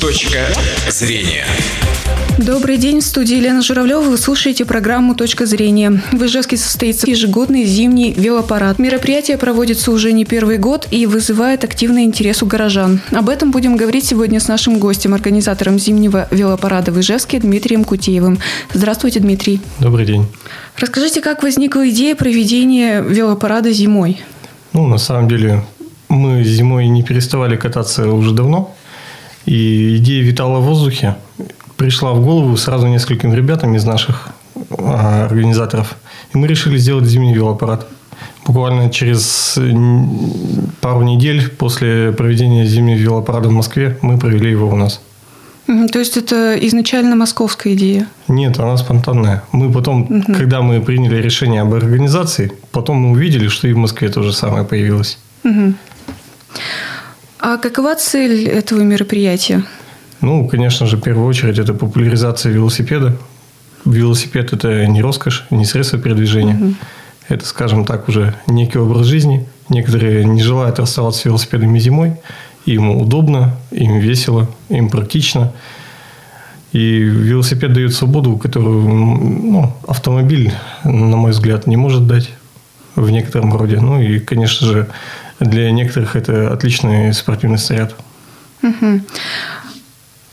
Точка зрения. Добрый день, в студии Елена Журавлева. Вы слушаете программу «Точка зрения». В Ижевске состоится ежегодный зимний велопарад. Мероприятие проводится уже не первый год и вызывает активный интерес у горожан. Об этом будем говорить сегодня с нашим гостем, организатором зимнего велопарада в Ижевске Дмитрием Кутеевым. Здравствуйте, Дмитрий. Добрый день. Расскажите, как возникла идея проведения велопарада зимой? Ну, на самом деле, мы зимой не переставали кататься уже давно. И идея витала в воздухе пришла в голову сразу нескольким ребятам из наших а, организаторов. И мы решили сделать зимний велоаппарат. Буквально через пару недель после проведения зимнего велопарада в Москве мы провели его у нас. То есть это изначально московская идея? Нет, она спонтанная. Мы потом, угу. когда мы приняли решение об организации, потом мы увидели, что и в Москве то же самое появилось. Угу. А какова цель этого мероприятия? Ну, конечно же, в первую очередь, это популяризация велосипеда. Велосипед – это не роскошь, не средство передвижения. Угу. Это, скажем так, уже некий образ жизни. Некоторые не желают расставаться с велосипедами зимой. Им удобно, им весело, им практично. И велосипед дает свободу, которую ну, автомобиль, на мой взгляд, не может дать в некотором роде. Ну и, конечно же, для некоторых это отличный спортивный снаряд. Угу.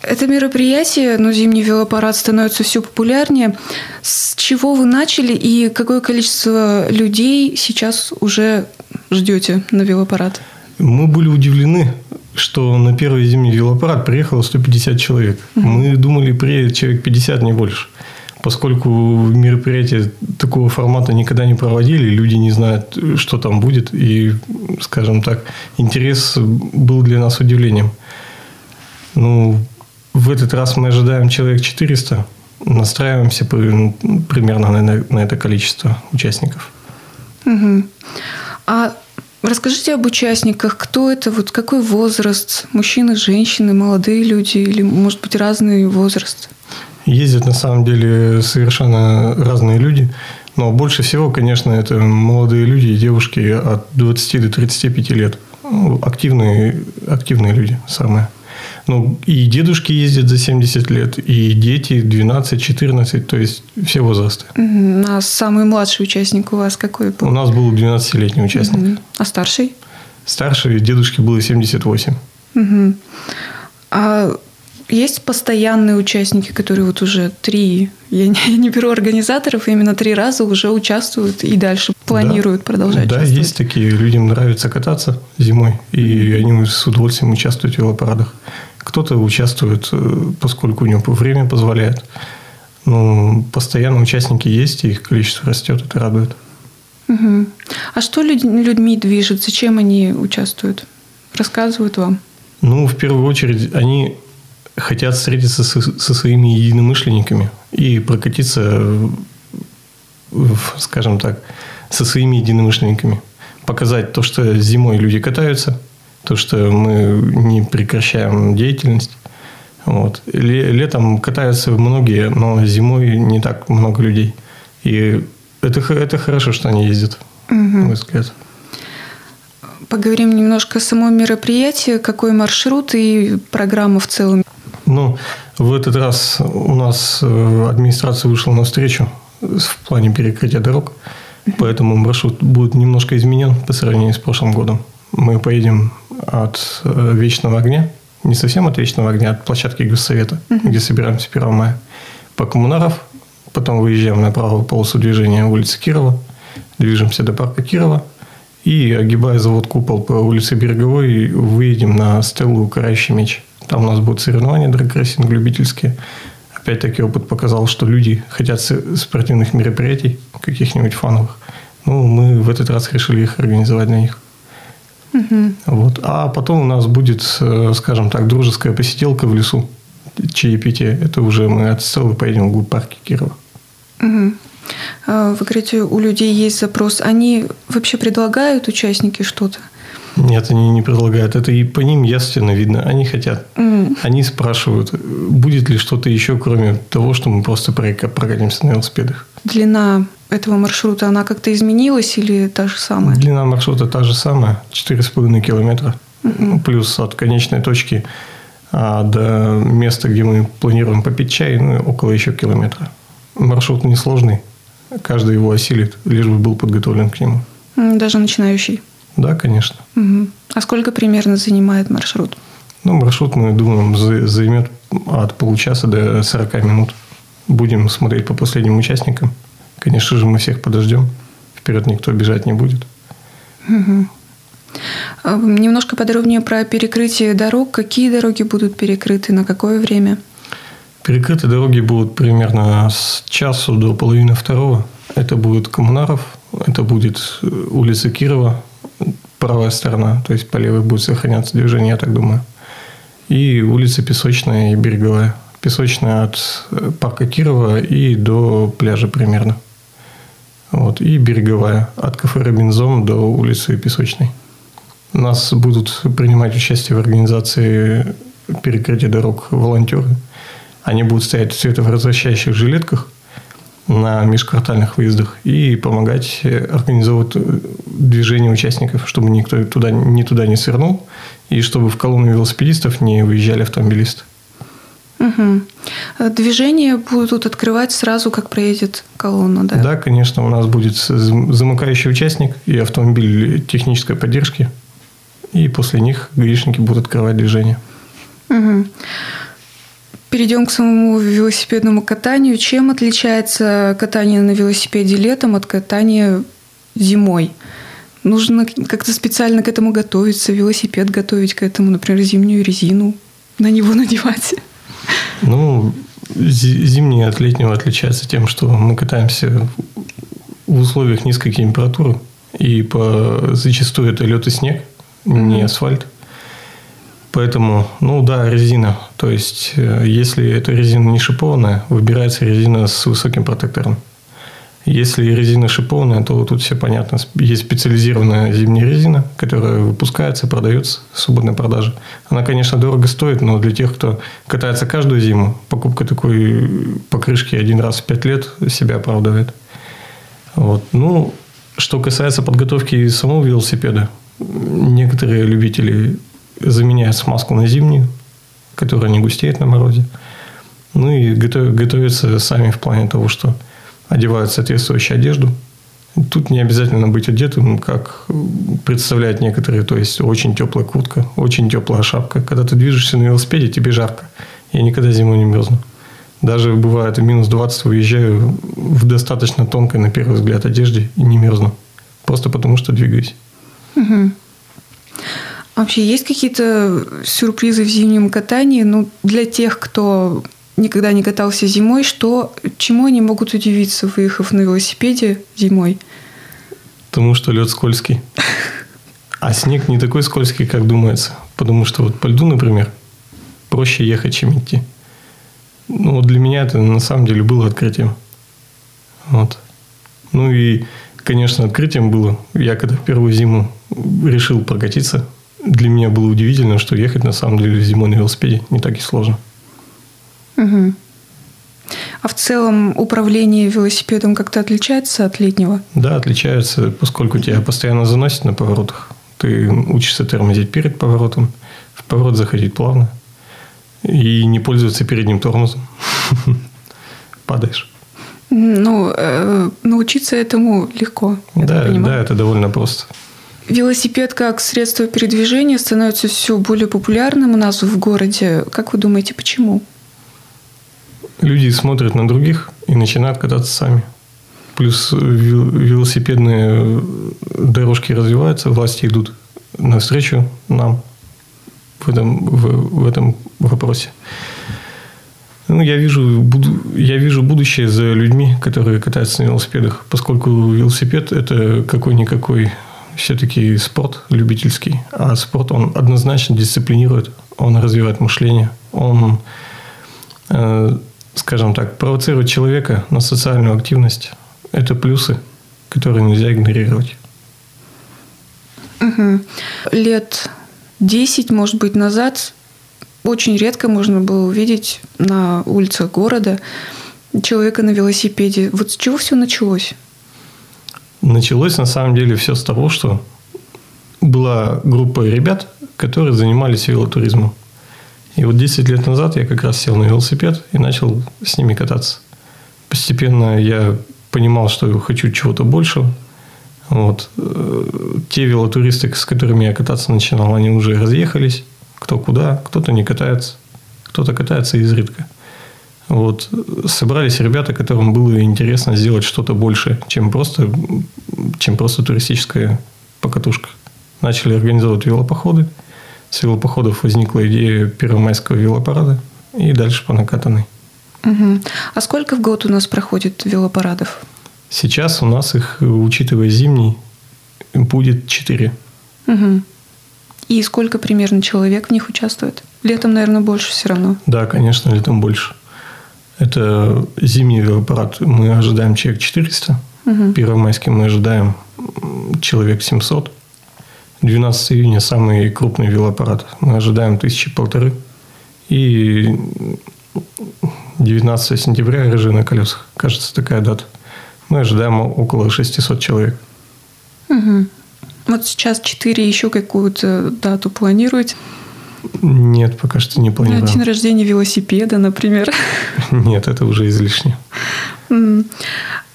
Это мероприятие, ну, зимний велопарад становится все популярнее. С чего вы начали и какое количество людей сейчас уже ждете на велопарад? Мы были удивлены, что на первый зимний велопарад приехало 150 человек. Угу. Мы думали, приедет человек 50, не больше. Поскольку мероприятия такого формата никогда не проводили, люди не знают, что там будет. И, скажем так, интерес был для нас удивлением. Ну, в этот раз мы ожидаем человек 400. Настраиваемся ну, примерно на, на это количество участников. Угу. А расскажите об участниках. Кто это? Вот какой возраст? Мужчины, женщины, молодые люди или, может быть, разный возраст? Ездят на самом деле совершенно разные люди. Но больше всего, конечно, это молодые люди и девушки от 20 до 35 лет. Ну, активные, активные люди самые. Ну, и дедушки ездят за 70 лет, и дети 12-14, то есть все возрасты. А самый младший участник у вас какой был? У нас был 12-летний участник. Угу. А старший? Старший дедушке было 78. Угу. А есть постоянные участники, которые вот уже три, я не, я не беру организаторов, именно три раза уже участвуют и дальше планируют да, продолжать Да, есть такие. Людям нравится кататься зимой, и они с удовольствием участвуют в велопарадах. Кто-то участвует, э, поскольку у него время позволяет. Но постоянно участники есть, и их количество растет, это радует. Угу. А что людьми движет? Зачем они участвуют? Рассказывают вам? Ну, в первую очередь, они хотят встретиться со, со своими единомышленниками и прокатиться, скажем так, со своими единомышленниками. Показать то, что зимой люди катаются, то, что мы не прекращаем деятельность. Вот. Летом катаются многие, но зимой не так много людей. И это, это хорошо, что они ездят, угу. на мой взгляд. Поговорим немножко о самом мероприятии. Какой маршрут и программа в целом? Ну, в этот раз у нас э, администрация вышла на встречу в плане перекрытия дорог, поэтому маршрут будет немножко изменен по сравнению с прошлым годом. Мы поедем от э, Вечного огня, не совсем от Вечного огня, а от площадки Госсовета, uh-huh. где собираемся 1 мая, по Коммунаров, потом выезжаем на правую полосу движения улицы Кирова, движемся до парка Кирова, и, огибая завод «Купол» по улице Береговой, выедем на стелу «Карающий меч». Там у нас будут соревнования драгрейсинг любительские. Опять-таки опыт показал, что люди хотят спортивных мероприятий, каких-нибудь фановых. Ну, мы в этот раз решили их организовать для них. Угу. Вот. А потом у нас будет, э, скажем так, дружеская посиделка в лесу, чаепитие. Это уже мы от Стеллы поедем в глубь парки Кирова. Угу. Вы говорите, у людей есть запрос. Они вообще предлагают участники что-то? Нет, они не предлагают. Это и по ним ясно видно. Они хотят. Mm. Они спрашивают, будет ли что-то еще, кроме того, что мы просто прокатимся на велосипедах. Длина этого маршрута, она как-то изменилась или та же самая? Длина маршрута та же самая, 4,5 километра. Mm-hmm. Плюс от конечной точки А до места, где мы планируем попить чай, ну, около еще километра. Маршрут несложный. Каждый его осилит, лишь бы был подготовлен к нему. Даже начинающий? Да, конечно. Угу. А сколько примерно занимает маршрут? Ну, маршрут, мы думаем, займет от получаса до 40 минут. Будем смотреть по последним участникам. Конечно же, мы всех подождем. Вперед никто бежать не будет. Угу. Немножко подробнее про перекрытие дорог. Какие дороги будут перекрыты, на какое время? Перекрыты дороги будут примерно с часу до половины второго. Это будет Коммунаров, это будет э, улица Кирова, правая сторона, то есть по левой будет сохраняться движение, я так думаю. И улица Песочная и Береговая. Песочная от э, парка Кирова и до пляжа примерно. Вот. И Береговая от кафе Робинзон до улицы Песочной. Нас будут принимать участие в организации перекрытия дорог волонтеры. Они будут стоять в цветовозвращающих жилетках на межквартальных выездах и помогать организовывать движение участников, чтобы никто туда, ни туда не свернул, и чтобы в колонну велосипедистов не выезжали автомобилисты. Угу. Движение будут открывать сразу, как проедет колонна, да? Да, конечно, у нас будет замыкающий участник и автомобиль технической поддержки, и после них гаишники будут открывать движение. Угу. Перейдем к самому велосипедному катанию. Чем отличается катание на велосипеде летом от катания зимой? Нужно как-то специально к этому готовиться, велосипед готовить к этому, например, зимнюю резину на него надевать. Ну, зимний от летнего отличается тем, что мы катаемся в условиях низкой температуры, и по, зачастую это лед и снег, не асфальт. Поэтому, ну да, резина. То есть, э, если эта резина не шипованная, выбирается резина с высоким протектором. Если резина шипованная, то тут все понятно. Есть специализированная зимняя резина, которая выпускается, продается в свободной продаже. Она, конечно, дорого стоит, но для тех, кто катается каждую зиму, покупка такой покрышки один раз в пять лет себя оправдывает. Вот. Ну, что касается подготовки самого велосипеда, некоторые любители заменяют смазку на зимнюю, которая не густеет на морозе. Ну и готов, готовятся сами в плане того, что одевают соответствующую одежду. Тут не обязательно быть одетым, как представляют некоторые, то есть очень теплая куртка, очень теплая шапка. Когда ты движешься на велосипеде, тебе жарко. Я никогда зимой не мерзну. Даже бывает минус 20 выезжаю в достаточно тонкой, на первый взгляд, одежде и не мерзну. Просто потому, что двигаюсь. Угу. Вообще есть какие-то сюрпризы в зимнем катании? Ну, для тех, кто никогда не катался зимой, что, чему они могут удивиться, выехав на велосипеде зимой? Потому что лед скользкий. А снег не такой скользкий, как думается. Потому что вот по льду, например, проще ехать, чем идти. Ну, вот для меня это на самом деле было открытием. Вот. Ну и, конечно, открытием было. Я когда в первую зиму решил прокатиться для меня было удивительно, что ехать на самом деле зимой на велосипеде не так и сложно. Угу. А в целом управление велосипедом как-то отличается от летнего? Да, отличается, поскольку тебя постоянно заносит на поворотах. Ты учишься тормозить перед поворотом, в поворот заходить плавно и не пользоваться передним тормозом. Падаешь. Ну, э, научиться этому легко. Да, да, это довольно просто. Велосипед как средство передвижения становится все более популярным у нас в городе. Как вы думаете, почему? Люди смотрят на других и начинают кататься сами. Плюс велосипедные дорожки развиваются, власти идут навстречу нам в этом, в, в этом вопросе. Ну, я вижу, буду, я вижу будущее за людьми, которые катаются на велосипедах, поскольку велосипед – это какой-никакой все-таки спорт любительский, а спорт, он однозначно дисциплинирует, он развивает мышление, он, э, скажем так, провоцирует человека на социальную активность. Это плюсы, которые нельзя игнорировать. Угу. Лет 10, может быть, назад очень редко можно было увидеть на улицах города человека на велосипеде. Вот с чего все началось? Началось на самом деле все с того, что была группа ребят, которые занимались велотуризмом. И вот 10 лет назад я как раз сел на велосипед и начал с ними кататься. Постепенно я понимал, что хочу чего-то большего. Вот. Э, те велотуристы, с которыми я кататься начинал, они уже разъехались. Кто куда, кто-то не катается, кто-то катается изредка. Вот. Собрались ребята, которым было интересно сделать что-то больше, чем просто, чем просто туристическая покатушка. Начали организовывать велопоходы. С велопоходов возникла идея первомайского велопарада. И дальше по накатанной. Угу. А сколько в год у нас проходит велопарадов? Сейчас у нас их, учитывая зимний, будет четыре. Угу. И сколько примерно человек в них участвует? Летом, наверное, больше все равно. Да, конечно, летом больше. Это зимний велопарад. Мы ожидаем человек 400. Угу. Первомайский мы ожидаем человек 700. 12 июня самый крупный велопарад. Мы ожидаем тысячи полторы. И 19 сентября рыжие на колесах. Кажется, такая дата. Мы ожидаем около 600 человек. Угу. Вот сейчас 4 еще какую-то дату планируете? Нет, пока что не планирую. День рождения велосипеда, например. Нет, это уже излишне.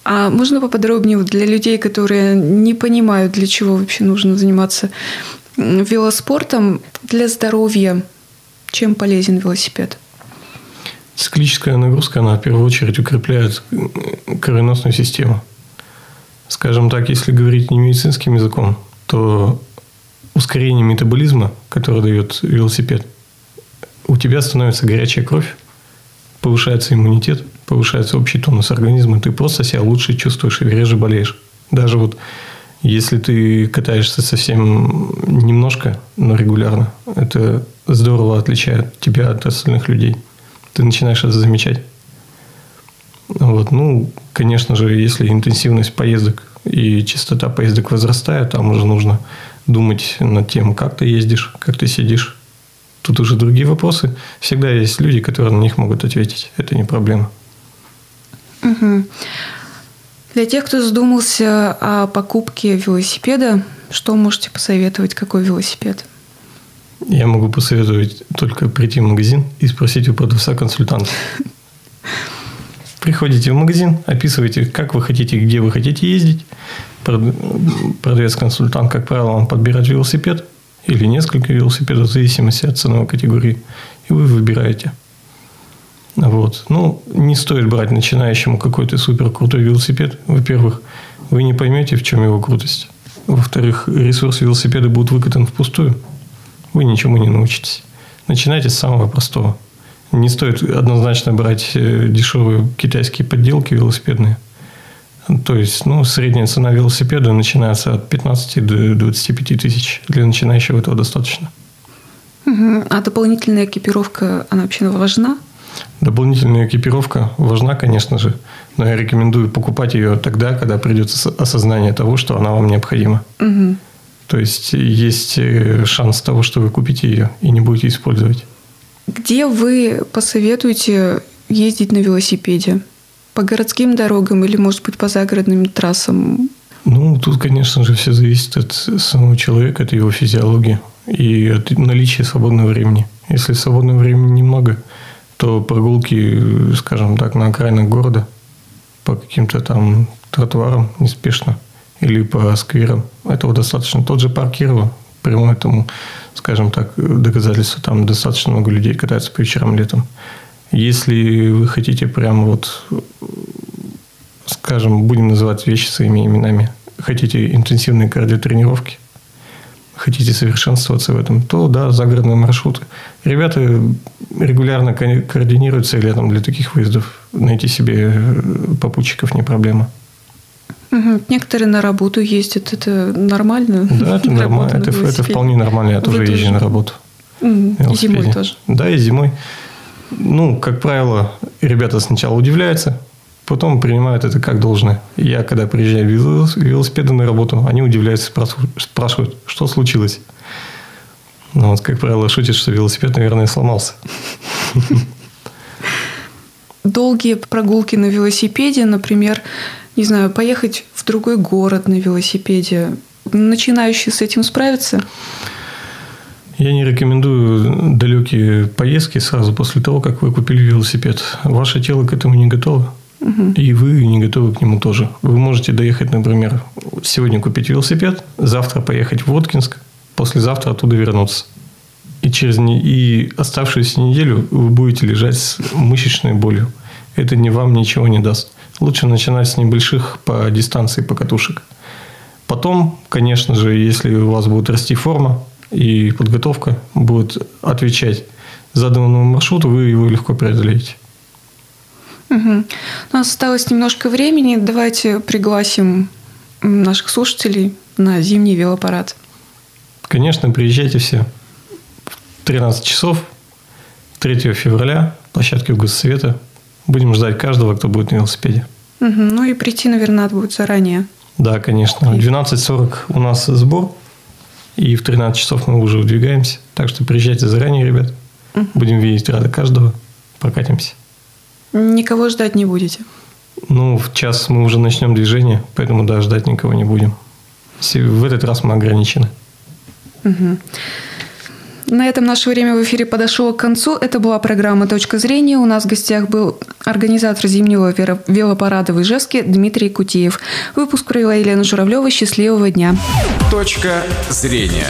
А можно поподробнее для людей, которые не понимают, для чего вообще нужно заниматься велоспортом для здоровья? Чем полезен велосипед? Циклическая нагрузка, она в первую очередь укрепляет кровеносную систему. Скажем так, если говорить не медицинским языком, то ускорение метаболизма, которое дает велосипед, у тебя становится горячая кровь, повышается иммунитет, повышается общий тонус организма, ты просто себя лучше чувствуешь и реже болеешь. Даже вот если ты катаешься совсем немножко, но регулярно, это здорово отличает тебя от остальных людей. Ты начинаешь это замечать. Вот. Ну, конечно же, если интенсивность поездок и частота поездок возрастает, там уже нужно думать над тем, как ты ездишь, как ты сидишь. Тут уже другие вопросы. Всегда есть люди, которые на них могут ответить. Это не проблема. Угу. Для тех, кто задумался о покупке велосипеда, что можете посоветовать, какой велосипед? Я могу посоветовать только прийти в магазин и спросить у продавца-консультанта. Приходите в магазин, описывайте, как вы хотите, где вы хотите ездить. Продавец-консультант, как правило, вам подбирает велосипед или несколько велосипедов в зависимости от ценовой категории. И вы выбираете. Вот. Ну, не стоит брать начинающему какой-то супер крутой велосипед. Во-первых, вы не поймете, в чем его крутость. Во-вторых, ресурс велосипеда будет выкатан впустую. Вы ничему не научитесь. Начинайте с самого простого. Не стоит однозначно брать э, дешевые китайские подделки велосипедные. То есть, ну, средняя цена велосипеда начинается от 15 до 25 тысяч. Для начинающего этого достаточно. А дополнительная экипировка, она вообще важна? Дополнительная экипировка важна, конечно же, но я рекомендую покупать ее тогда, когда придет осознание того, что она вам необходима. Угу. То есть есть э, шанс того, что вы купите ее и не будете использовать. Где вы посоветуете ездить на велосипеде? По городским дорогам или, может быть, по загородным трассам? Ну, тут, конечно же, все зависит от самого человека, от его физиологии и от наличия свободного времени. Если свободного времени немного, то прогулки, скажем так, на окраинах города по каким-то там тротуарам неспешно или по скверам, этого достаточно. Тот же парк Кирова, прямое тому, скажем так, доказательство, там достаточно много людей катаются по вечерам летом. Если вы хотите прямо вот, скажем, будем называть вещи своими именами, хотите интенсивные кардиотренировки – хотите совершенствоваться в этом, то да, загородные маршруты. Ребята регулярно координируются летом для таких выездов. Найти себе э, попутчиков не проблема. Угу. Некоторые на работу ездят, это нормально? Да, это нормально, это, это вполне нормально, я Вы тоже езжу на работу. Угу. Зимой тоже? Да, и зимой. Ну, как правило, ребята сначала удивляются, потом принимают это как должное. Я, когда приезжаю велосипеды на работу, они удивляются, спрашивают, что случилось. Ну, вот, как правило, шутят, что велосипед, наверное, сломался. Долгие прогулки на велосипеде, например, не знаю, поехать в другой город на велосипеде. Начинающие с этим справятся? Я не рекомендую далекие поездки сразу после того, как вы купили велосипед. Ваше тело к этому не готово. Угу. И вы не готовы к нему тоже. Вы можете доехать, например, сегодня купить велосипед, завтра поехать в Воткинск, послезавтра оттуда вернуться. И через не... и оставшуюся неделю вы будете лежать с мышечной болью. Это не вам ничего не даст. Лучше начинать с небольших по дистанции покатушек. Потом, конечно же, если у вас будет расти форма, и подготовка будет отвечать заданному маршруту, вы его легко преодолеете. Угу. У нас осталось немножко времени. Давайте пригласим наших слушателей на зимний велопарад. Конечно, приезжайте все. В 13 часов 3 февраля площадке Госсовета. Будем ждать каждого, кто будет на велосипеде. Угу. Ну и прийти, наверное, надо будет заранее. Да, конечно. В 12.40 у нас сбор. И в 13 часов мы уже выдвигаемся. Так что приезжайте заранее, ребят. Будем видеть рады каждого. Прокатимся. Никого ждать не будете? Ну, в час мы уже начнем движение, поэтому, да, ждать никого не будем. В этот раз мы ограничены. Угу. На этом наше время в эфире подошло к концу. Это была программа «Точка зрения». У нас в гостях был организатор зимнего велопарада в Ижевске Дмитрий Кутиев. Выпуск провела Елена Журавлева. Счастливого дня. Точка зрения.